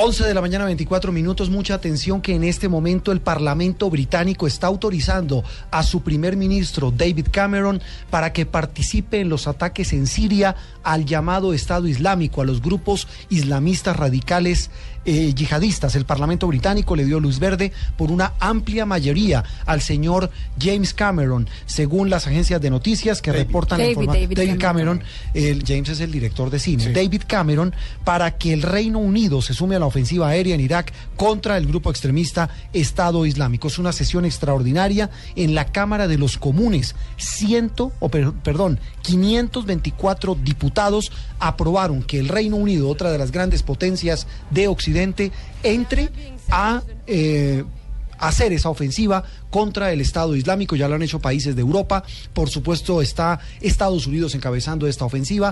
11 de la mañana, 24 minutos. Mucha atención que en este momento el Parlamento británico está autorizando a su primer ministro, David Cameron, para que participe en los ataques en Siria al llamado Estado Islámico, a los grupos islamistas radicales eh, yihadistas. El Parlamento británico le dio luz verde por una amplia mayoría al señor James Cameron, según las agencias de noticias que reportan David, la informa- David David Cameron. Cameron, el James es el director de cine, David Cameron, para que el Reino Unido se sume a la ofensiva aérea en Irak contra el grupo extremista Estado Islámico. Es una sesión extraordinaria en la Cámara de los Comunes. Ciento, o per- perdón, 524 diputados aprobaron que el Reino Unido, otra de las grandes potencias de Occidente, entre a eh, hacer esa ofensiva contra el Estado Islámico. Ya lo han hecho países de Europa. Por supuesto, está Estados Unidos encabezando esta ofensiva.